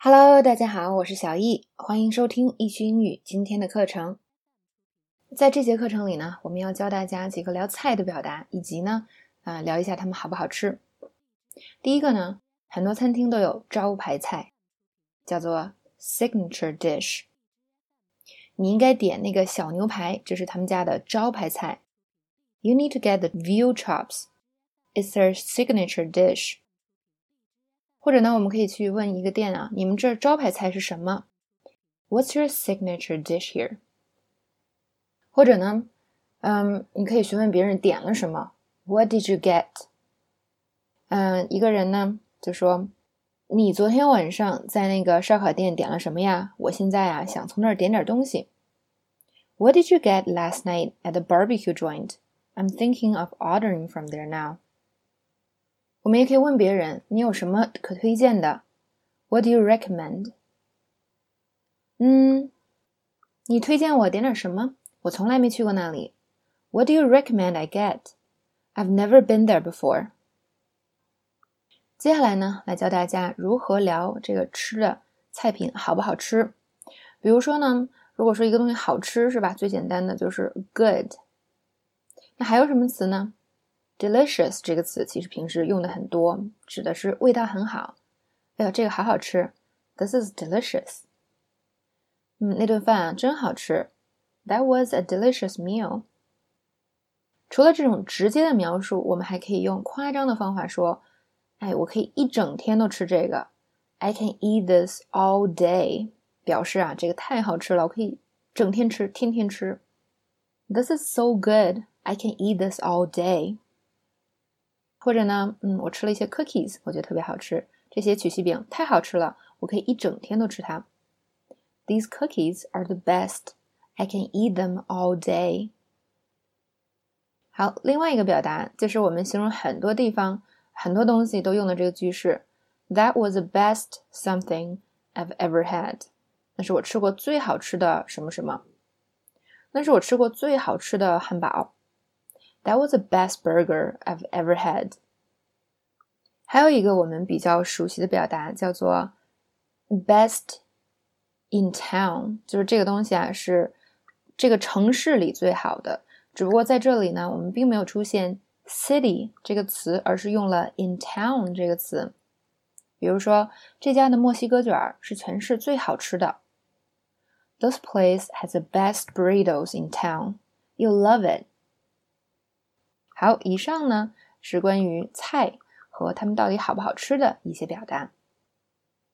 Hello，大家好，我是小易，欢迎收听易趣英语今天的课程。在这节课程里呢，我们要教大家几个聊菜的表达，以及呢，啊，聊一下它们好不好吃。第一个呢，很多餐厅都有招牌菜，叫做 signature dish。你应该点那个小牛排，这是他们家的招牌菜。You need to get the veal chops. It's their signature dish. 或者呢，我们可以去问一个店啊，你们这招牌菜是什么？What's your signature dish here？或者呢，嗯，你可以询问别人点了什么？What did you get？嗯，一个人呢就说，你昨天晚上在那个烧烤店点了什么呀？我现在啊想从那儿点点东西。What did you get last night at the barbecue joint? I'm thinking of ordering from there now. 我们也可以问别人：“你有什么可推荐的？”What do you recommend？嗯，你推荐我点点什么？我从来没去过那里。What do you recommend I get？I've never been there before。接下来呢，来教大家如何聊这个吃的菜品好不好吃。比如说呢，如果说一个东西好吃，是吧？最简单的就是 good。那还有什么词呢 ？delicious 这个词其实平时用的很多，指的是味道很好。哎呦，这个好好吃，This is delicious。嗯，那顿饭啊真好吃，That was a delicious meal。除了这种直接的描述，我们还可以用夸张的方法说：“哎，我可以一整天都吃这个，I can eat this all day。”表示啊，这个太好吃了，我可以整天吃，天天吃。This is so good, I can eat this all day。 或者呢，嗯，我吃了一些 cookies，我觉得特别好吃。这些曲奇饼太好吃了，我可以一整天都吃它。These cookies are the best. I can eat them all day. 好，另外一个表达就是我们形容很多地方、很多东西都用的这个句式。That was the best something I've ever had. 那是我吃过最好吃的什么什么。那是我吃过最好吃的汉堡。That was the best burger I've ever had。还有一个我们比较熟悉的表达叫做 best in town，就是这个东西啊是这个城市里最好的。只不过在这里呢，我们并没有出现 city 这个词，而是用了 in town 这个词。比如说，这家的墨西哥卷是全市最好吃的。This place has the best burritos in town. You'll love it. 好，以上呢是关于菜和它们到底好不好吃的一些表达。